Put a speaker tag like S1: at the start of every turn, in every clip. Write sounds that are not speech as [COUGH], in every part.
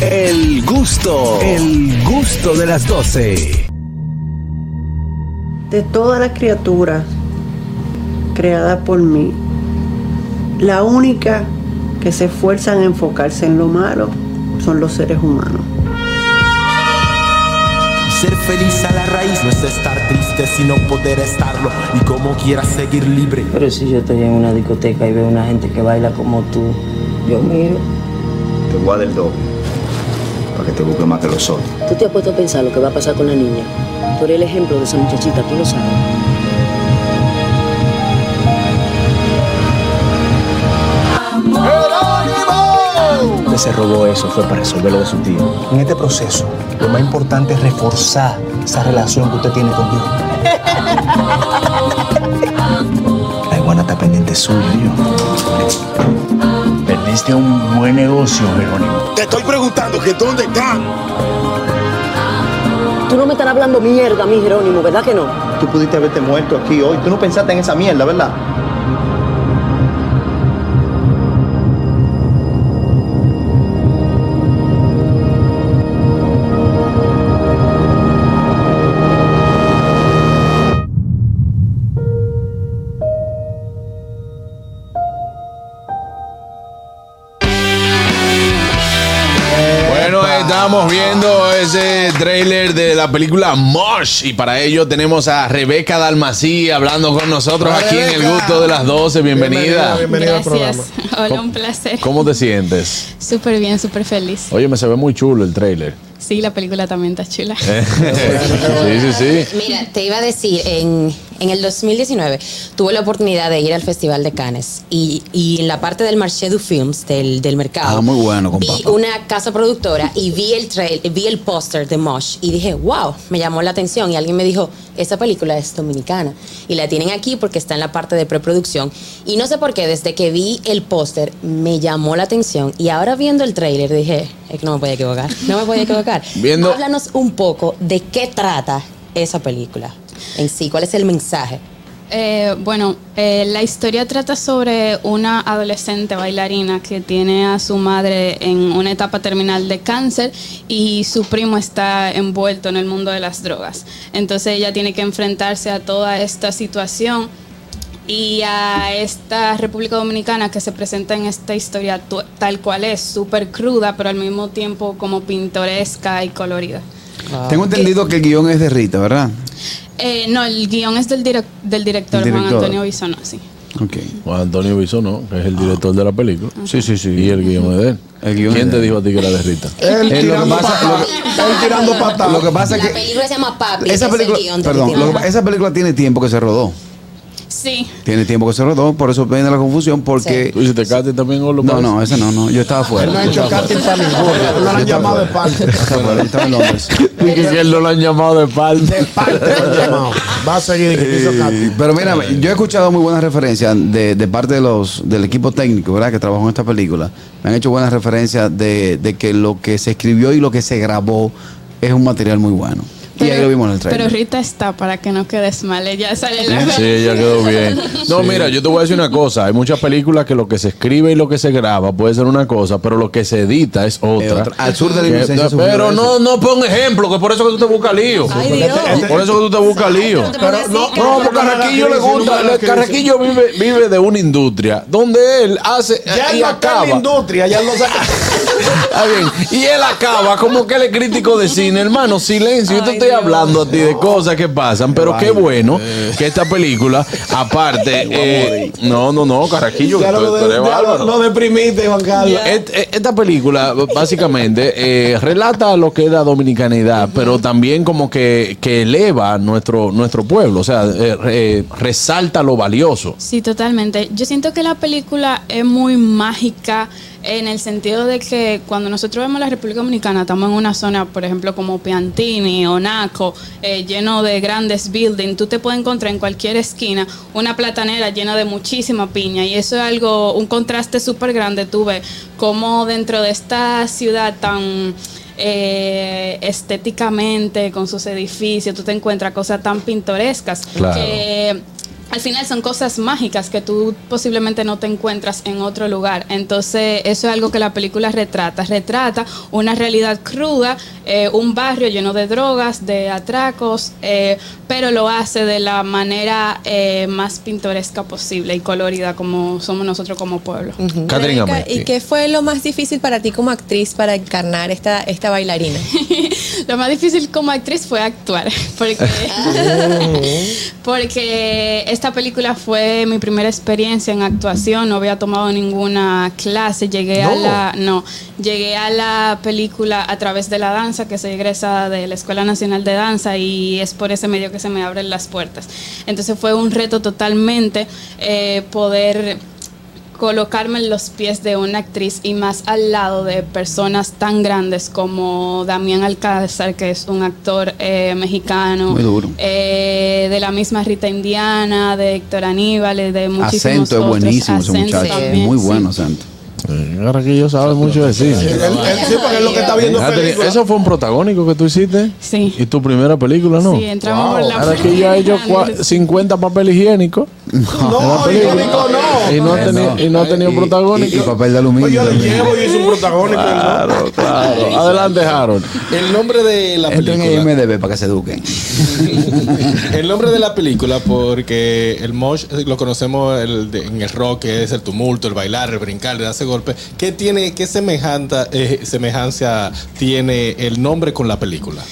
S1: El gusto, el gusto de las 12.
S2: De todas las criaturas creadas por mí, la única que se esfuerzan a enfocarse en lo malo son los seres humanos.
S3: Ser feliz a la raíz no es estar triste, sino poder estarlo y como quieras seguir libre.
S4: Pero si yo estoy en una discoteca y veo una gente que baila como tú, yo miro.
S5: Te voy a dar el doble. Para que te busque más que los otros.
S4: ¿Tú te has puesto a pensar lo que va a pasar con la niña? Tú eres el ejemplo de esa muchachita, tú lo sabes.
S6: que se robó eso fue para resolver lo de su tío. En este proceso, lo más importante es reforzar esa relación que usted tiene conmigo. La [LAUGHS] iguana está pendiente suyo, yo.
S7: Perdiste un negocio, Jerónimo.
S8: Te estoy preguntando que dónde están.
S4: Tú no me estás hablando mierda a mí, Jerónimo, ¿verdad que no?
S6: Tú pudiste haberte muerto aquí hoy. Tú no pensaste en esa mierda, ¿verdad?
S9: Viendo ese trailer de la película Mosh y para ello tenemos a Rebeca Dalmací hablando con nosotros aquí en El Gusto de las 12. Bienvenida.
S10: Gracias. Hola, un placer.
S9: ¿Cómo te sientes?
S10: Súper bien, súper feliz.
S9: Oye, me se ve muy chulo el trailer.
S10: Sí, la película también está chula. [LAUGHS]
S9: sí, sí, sí.
S11: Mira, te iba a decir, en, en el 2019 tuve la oportunidad de ir al Festival de Cannes y, y en la parte del Marché du Films, del, del mercado,
S12: Ah, muy bueno,
S11: vi
S12: compa.
S11: una casa productora y vi el trail, vi el póster de Mosh y dije, wow, me llamó la atención. Y alguien me dijo, esa película es dominicana. Y la tienen aquí porque está en la parte de preproducción. Y no sé por qué, desde que vi el póster me llamó la atención. Y ahora viendo el trailer dije, es que no me voy a equivocar, no me voy a equivocar.
S9: Viendo-
S11: Háblanos un poco de qué trata esa película en sí, cuál es el mensaje.
S10: Eh, bueno, eh, la historia trata sobre una adolescente bailarina que tiene a su madre en una etapa terminal de cáncer y su primo está envuelto en el mundo de las drogas. Entonces ella tiene que enfrentarse a toda esta situación y a esta República Dominicana que se presenta en esta historia tal cual es, súper cruda, pero al mismo tiempo como pintoresca y colorida.
S12: Tengo entendido que el guion es de Rita, ¿verdad?
S10: Eh, no, el guion es del, direc- del director, Juan. Antonio Bisono, sí.
S12: Ok.
S9: Juan Antonio Bisonó, que es el director de la película.
S12: Sí, sí, sí.
S9: Y el guion es de él.
S12: El guion
S9: ¿Quién te dijo a ti que era de Rita?
S12: Eh, [LAUGHS]
S8: Él
S12: lo que
S8: tirando tirando patada.
S12: Lo que pasa es
S11: La
S12: que
S11: película se llama Papi,
S12: esa
S11: ese es el
S12: película,
S11: guion de
S12: perdón,
S11: Rita.
S12: lo que- esa película tiene tiempo que se rodó.
S10: Sí.
S12: Tiene tiempo que se rodó, por eso viene la confusión porque
S9: ¿Tú hiciste casting también o lo
S12: no, no, ese no, no, yo estaba fuera.
S8: No ha
S12: Yo
S8: hecho casting para ninguno. No lo han llamado de parte.
S12: fuera. Yo estaba fuera, yo estaba en Londres. [LAUGHS]
S9: Y que él no lo han llamado de parte.
S8: De parte lo han llamado. Va a seguir que hizo
S12: Eh,
S8: casting.
S12: pero mira, yo he escuchado muy buenas referencias de, de parte de los del equipo técnico, ¿verdad? Que trabajó en esta película. Me han hecho buenas referencias de, de que lo que se escribió y lo que se grabó es un material muy bueno. Y ahí lo vimos en el
S10: pero
S12: trailer.
S10: Rita está para que no quedes mal. Ella sale en la
S9: Sí, ella quedó bien. [LAUGHS] No, mira, yo te voy a decir una cosa. Hay muchas películas que lo que se escribe y lo que se graba puede ser una cosa, pero lo que se edita es otra.
S12: otra. Al sur de la inocencia
S9: Pero no, no pon ejemplo, que por eso que tú te buscas lío.
S11: Ay, Dios.
S9: Por eso que tú te buscas lío.
S8: Pero no,
S9: No, porque Carraquillo le gusta. el Carraquillo vive, vive de una industria donde él hace
S8: Ya
S9: y
S8: él no está en la
S9: acaba.
S8: industria, ya él no saca. [LAUGHS]
S9: Está bien. Y él acaba como que él es crítico de cine, hermano. Silencio. Yo te estoy hablando a ti de cosas que pasan, pero qué bueno que esta película, aparte, eh, no, no, no, Carraquillo,
S8: Ya lo, de-
S9: eres
S8: ya lo-
S9: bárbaro.
S8: lo deprimiste, Juan Carlos.
S9: Et- Esta película básicamente eh, relata lo que es la dominicanidad, pero también como que, que eleva nuestro, nuestro pueblo, o sea, eh, eh, resalta lo valioso.
S10: Sí, totalmente. Yo siento que la película es muy mágica en el sentido de que cuando nosotros vemos la República Dominicana, estamos en una zona, por ejemplo, como Piantini o Naco, eh, lleno de grandes buildings. Tú te puedes encontrar en cualquier esquina una platanera llena de muchísima piña y eso es algo, un contraste súper grande. Tú ves cómo dentro de esta ciudad tan eh, estéticamente con sus edificios, tú te encuentras cosas tan pintorescas
S9: Claro.
S10: que al final son cosas mágicas que tú posiblemente no te encuentras en otro lugar. Entonces, eso es algo que la película retrata. Retrata una realidad cruda, eh, un barrio lleno de drogas, de atracos, eh, pero lo hace de la manera eh, más pintoresca posible y colorida como somos nosotros como pueblo.
S13: Rebeca. ¿Y qué fue lo más difícil para ti como actriz para encarnar esta, esta bailarina? [LAUGHS]
S10: Lo más difícil como actriz fue actuar, [LAUGHS] porque, [LAUGHS] porque esta película fue mi primera experiencia en actuación, no había tomado ninguna clase, llegué a
S14: No.
S10: la no, llegué a la película a través de la danza que soy egresada de la Escuela Nacional de Danza y es por ese medio que se me abren las puertas. Entonces fue un reto totalmente eh, poder colocarme en los pies de una actriz y más al lado de personas tan grandes como Damián Alcázar, que es un actor eh, mexicano,
S12: Muy duro.
S10: eh, de la misma Rita Indiana, de Héctor Aníbal, de muchísimos
S12: Acento es
S10: otros.
S12: buenísimo ese muchacho.
S10: también,
S12: Muy bueno acento.
S9: Ahora que yo sabe mucho de cine.
S8: Él- él- sí, porque es lo que está viendo película.
S9: ¿Eso fue un protagónico que tú hiciste?
S10: Sí.
S9: ¿Y tu primera película, no?
S10: Sí, entramos por la
S9: Ahora que ya he hecho cua- 50 papel higiénico.
S8: No, higiénico no.
S9: Y no ha tenido, y no ha tenido
S12: Y-
S9: protagónico.
S12: Y, y papel de aluminio.
S8: Pues yo le llevo y hice un protagónico. no.
S9: Claro, claro. Adelante, Harold.
S14: El nombre de la
S12: Entren en
S14: película.
S12: IMDB para que se eduquen. [LAUGHS]
S14: El nombre de la película, porque el mosh lo conocemos el de- en el rock, que es el tumulto, el bailar, el brincar, el darse golpe. ¿Qué tiene, qué semejanta, eh, semejanza tiene el nombre con la película?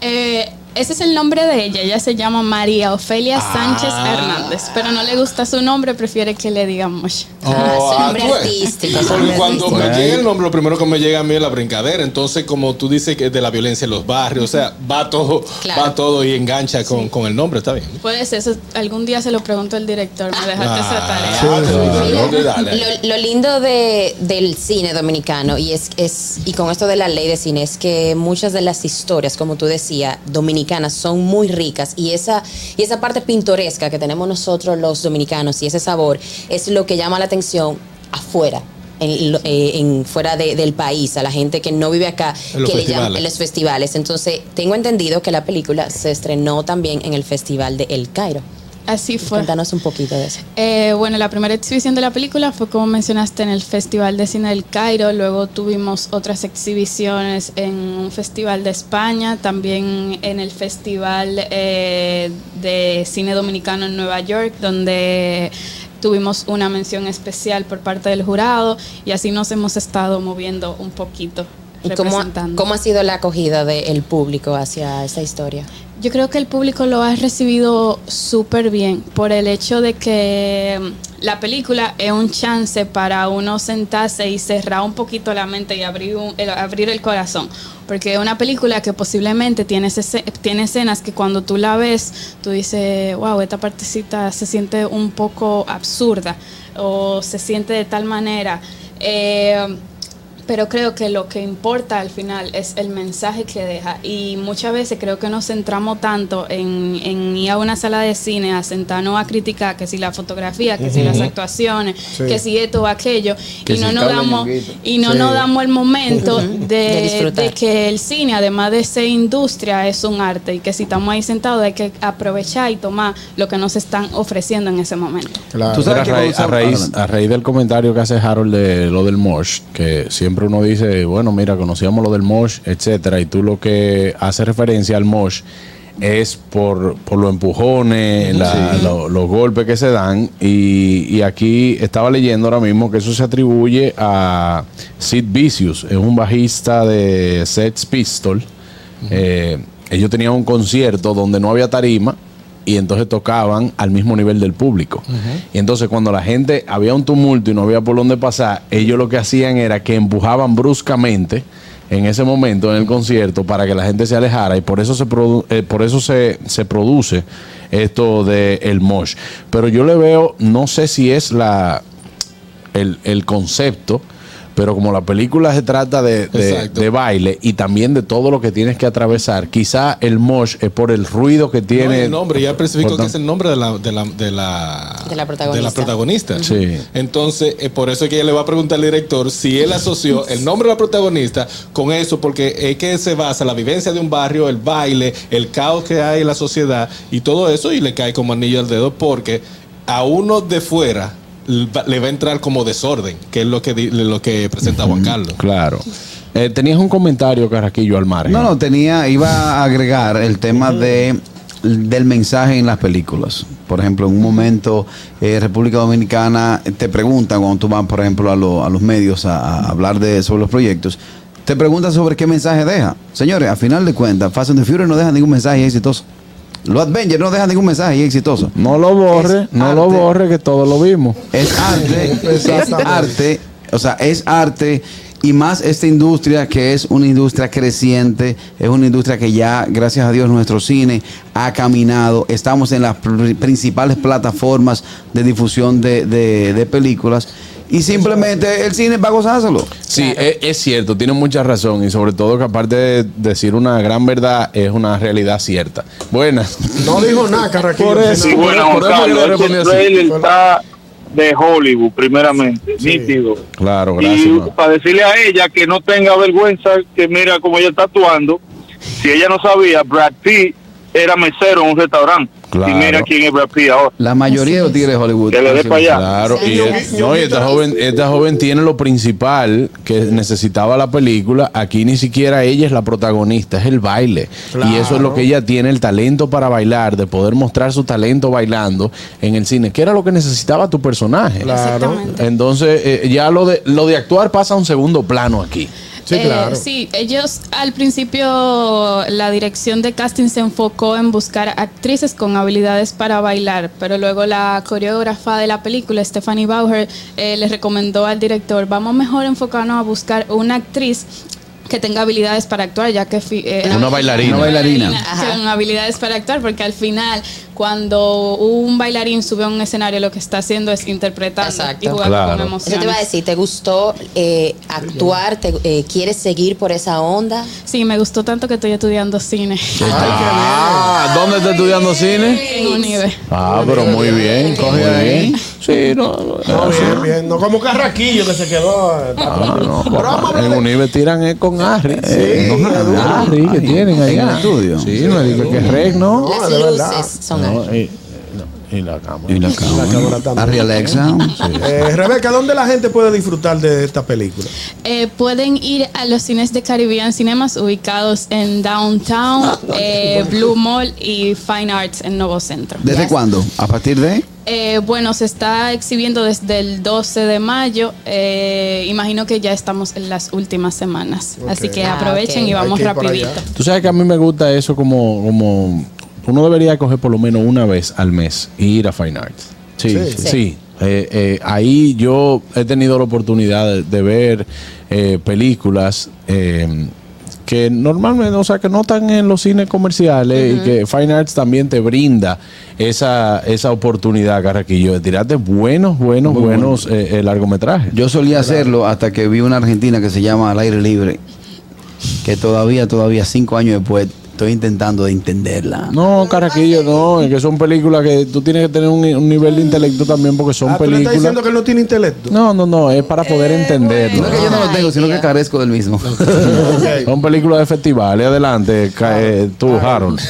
S10: Eh, ese es el nombre de ella. Ella se llama María Ofelia Sánchez
S14: Ah.
S10: Hernández, pero no le gusta su nombre, prefiere que le digamos.
S11: Ah, su nombre artístico,
S14: Porque cuando
S11: artístico.
S14: me llega el nombre, lo primero que me llega a mí es la brincadera. Entonces, como tú dices que de la violencia en los barrios, o sea, va todo,
S10: Claro.
S14: va todo y engancha con, con el nombre, está bien.
S10: Puede ser, eso algún día se lo pregunto al director, me dejaste esa tarea.
S14: Ah, dale.
S11: Lo, lo lindo de, del cine dominicano y es, es y con esto de la ley de cine es que muchas de las historias, como tú decías, dominicanas son muy ricas y esa y esa parte pintoresca que tenemos nosotros los dominicanos y ese sabor es lo que llama la atención afuera. En, eh, en fuera de- del país, a la gente que no vive acá,
S14: En
S11: que le llaman en los festivales. Entonces, tengo entendido que la película se estrenó también en el Festival de El Cairo.
S10: Así fue.
S11: Cuéntanos un poquito de eso.
S10: Eh, bueno, la primera exhibición de la película fue como mencionaste en el Festival de Cine del Cairo, luego tuvimos otras exhibiciones en un festival de España, también en el Festival eh, de Cine Dominicano en Nueva York, donde tuvimos una mención especial por parte del jurado y así nos hemos estado moviendo un poquito.
S11: ¿Y cómo, cómo ha sido la acogida del público hacia esta historia?
S10: Yo creo que el público lo ha recibido súper bien por el hecho de que mm, la película es un chance para uno sentarse y cerrar un poquito la mente y abrir, un- el, abrir el corazón. Porque es una película que posiblemente tiene, ese- tiene escenas que cuando tú la ves, tú dices, wow, esta partecita se siente un poco absurda o se siente de tal manera. Eh, pero creo que lo que importa al final es el mensaje que deja. Y muchas veces creo que nos centramos tanto en, en ir a una sala de cine a sentarnos a criticar que si la fotografía, que si las actuaciones,
S8: Sí.
S10: que si esto o aquello,
S8: Que
S10: y no nos damos y no
S8: Sí.
S10: nos damos el momento.
S11: De
S10: de,
S11: disfrutar.
S10: de que el cine, además de ser industria, es un arte y que si estamos ahí sentados hay que aprovechar y tomar lo que nos están ofreciendo en ese momento.
S9: Tú sabes a, raíz, a, raíz, a raíz del comentario que hace Harold de lo del Mosh, que siempre uno dice, bueno, mira, conocíamos lo del Mosh, etcétera, y tú lo que hace referencia al Mosh es por, por los empujones, la-
S15: Sí.
S9: lo- los golpes que se dan, y, y aquí estaba leyendo ahora mismo que eso se atribuye a Sid Vicious, es un bajista de Sex Pistol. Eh, ellos tenían un concierto donde no había tarima y entonces tocaban al mismo nivel del público. Y entonces cuando la gente había un tumulto y no había por dónde pasar, ellos lo que hacían era que empujaban bruscamente en ese momento en el concierto para que la gente se alejara y por eso se produ- eh, por eso se, se produce esto de el mosh. Pero yo le veo, no sé si es la el, el concepto, pero como la película se trata de, de- de baile y también de todo lo que tienes que atravesar, quizá el mosh es por el ruido que
S14: No,
S9: tiene.
S14: el nombre, ya especificó
S9: Por
S14: que
S9: tan-
S14: es el nombre de la, de la, de la,
S11: De la protagonista.
S14: de la protagonista.
S9: Sí.
S14: Entonces, eh, por eso es que ella le va a preguntar al director si él asoció el nombre de la protagonista con eso, porque es que se basa la vivencia de un barrio, el baile, el caos que hay en la sociedad y todo eso, y le cae como anillo al dedo porque a uno de fuera le va a entrar como desorden, que es lo que, di- lo que presenta Juan Carlos.
S9: Claro. Eh, tenías un comentario, Carraquillo, al margen.
S12: No, no, tenía, iba a agregar el tema de del mensaje en las películas. Por ejemplo, en un momento, eh, República Dominicana te preguntan cuando tú vas, por ejemplo, a, lo- a los medios a, a hablar de, sobre los proyectos, te preguntan sobre qué mensaje deja. Señores, a final de cuentas, Fast and the Furious no deja ningún mensaje exitoso. Los Avengers no dejan ningún mensaje exitoso.
S9: No lo borre,
S12: Es
S9: no lo borre, que todos lo vimos.
S12: Es arte, [LAUGHS] es arte, o sea, es arte y más esta industria que es una industria creciente, es una industria que ya, gracias a Dios, nuestro cine ha caminado, estamos en las pr- principales plataformas de difusión de, de- de películas y simplemente el cine va a gozárselo.
S9: Sí, es, es cierto, tiene mucha razón y sobre todo que aparte de decir una gran verdad, es una realidad cierta. Buenas.
S8: No dijo nada, Carraquillo.
S9: Por eso,
S8: Sí,
S9: por
S8: bueno,
S9: por eso
S8: Carlos,
S9: yo le
S15: trailer está de Hollywood, primeramente, nítido.
S9: Claro, gracias.
S15: Y
S9: man.
S15: para decirle a ella que no tenga vergüenza, que mira cómo ella está actuando. Si ella no sabía, Brad Pitt era mesero en un restaurante.
S12: Claro.
S15: Y mira quién es Brad Pitt ahora.
S12: La mayoría de los tigres de Hollywood.
S15: Que le dé para allá.
S9: Claro, y, es- no, y esta joven, esta joven tiene lo principal que necesitaba la película. Aquí ni siquiera ella es la protagonista, es el baile. Y eso es lo que ella tiene, el talento para bailar, de poder mostrar su talento bailando en el cine, que era lo que necesitaba tu personaje.
S8: Claro.
S9: Entonces, eh, ya lo de, lo de actuar pasa a un segundo plano aquí.
S10: Eh, sí, ellos al principio la dirección de casting se enfocó en buscar actrices con habilidades para bailar, pero luego la coreógrafa de la película, Stephanie Bauer, eh, le recomendó al director, vamos mejor enfocarnos a buscar una actriz que tenga habilidades para actuar, ya que eh,
S9: Una bailarina.
S12: Una bailarina.
S10: con habilidades para actuar, porque al final, cuando un bailarín sube a un escenario, lo que está haciendo es interpretar y jugar con emociones.
S11: Eso te iba a decir, ¿te gustó eh, actuar? ¿Te, eh, ¿Quieres seguir por esa onda?
S10: Sí, me gustó tanto que estoy estudiando cine.
S9: Ah, [LAUGHS] ¿dónde está estudiando cine?
S10: En Unive.
S9: Ah, pero muy bien, muy bien. Sí, no, no,
S8: No, bien, bien. No como Carraquillo que se quedó. eh,
S9: Ah, no,
S8: Pero vamos a hablar
S9: en Unive tiran es con Harry.
S8: Sí,
S9: con
S8: duro.
S9: Harry que tienen allá.
S12: En el estudio.
S9: Sí, no digo que es reg, ¿no?
S11: Las
S8: de verdad.
S11: luces son
S9: No,
S11: Harry.
S9: Y, la cámara.
S12: Y la cámara. Harry Alexa.
S8: Eh, Rebeca, ¿dónde la gente puede disfrutar de esta película?
S10: Eh, pueden ir a los cines de Caribbean Cinemas ubicados en Downtown, eh, Blue Mall y Fine Arts en Nuevo Centro.
S12: ¿Desde cuándo? ¿A partir de?
S10: Eh, bueno, se está exhibiendo desde el 12 de mayo. Eh, imagino que ya estamos en las últimas semanas. Así que
S11: Ah,
S10: aprovechen
S11: ok.
S10: y vamos rapidito.
S9: Tú sabes que a mí me gusta eso como, como uno debería coger por lo menos una vez al mes y ir a Fine Arts. Sí, sí.
S8: Sí.
S9: sí. Eh, eh, ahí yo he tenido la oportunidad de, de ver eh, películas eh, que normalmente, o sea, que no están en los cines comerciales y que Fine Arts también te brinda esa, esa oportunidad, Carraquillo, de tirarte buenos, buenos,
S12: Muy
S9: buenos eh, eh, largometrajes.
S12: Yo solía hacerlo hasta que vi una argentina que se llama Al aire libre, que todavía, todavía cinco años después estoy intentando de entenderla.
S9: No, Carraquillo, no, es que son películas que tú tienes que tener un, un nivel de intelecto también porque son
S8: Ah, ¿tú le estás
S9: películas.
S8: diciendo que él no tiene intelecto?
S9: No, no, no, es para poder entenderlo.
S12: No es que yo no lo tengo, sino que carezco del mismo.
S9: Son películas de festivales. Adelante, ca- eh, tú, Harold.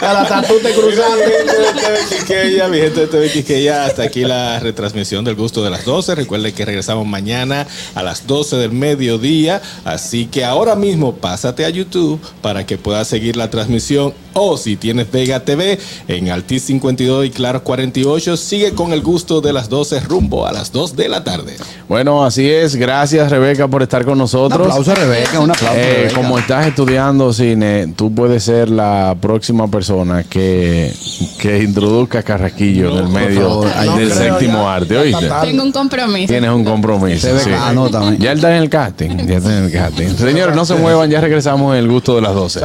S8: A la tatu te cruzando.
S14: Quisqueya, mi gente de TV Quisqueya, hasta aquí la retransmisión del gusto de las 12. Recuerden que regresamos mañana a las 12 del mediodía. Así que ahora mismo pásate a YouTube para que puedas seguir la transmisión. O si tienes Vega TV en Altis 52 y Claro 48, sigue con el gusto de las 12 rumbo a las 2 de la tarde.
S9: Bueno, así es. Gracias, Rebeca, por estar con nosotros.
S12: Un aplauso a Rebeca, un aplauso a
S9: Eh,
S12: Rebeca.
S9: como estás estudiando cine, tú puedes ser la próxima persona que, que introduzca a Carraquillo en el medio
S12: favor.
S9: Del
S12: no creo
S9: séptimo
S8: ya.
S9: arte,
S8: Ya
S9: ¿oíste?
S8: está
S10: Tengo un compromiso.
S9: Tienes un compromiso.
S12: Rebeca,
S9: sí.
S12: anótame.
S9: Ya está en el casting. Ya está en el casting. Señores, no se muevan, ya regresamos en el gusto de las 12.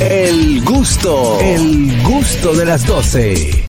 S1: El gusto, el gusto de las 12.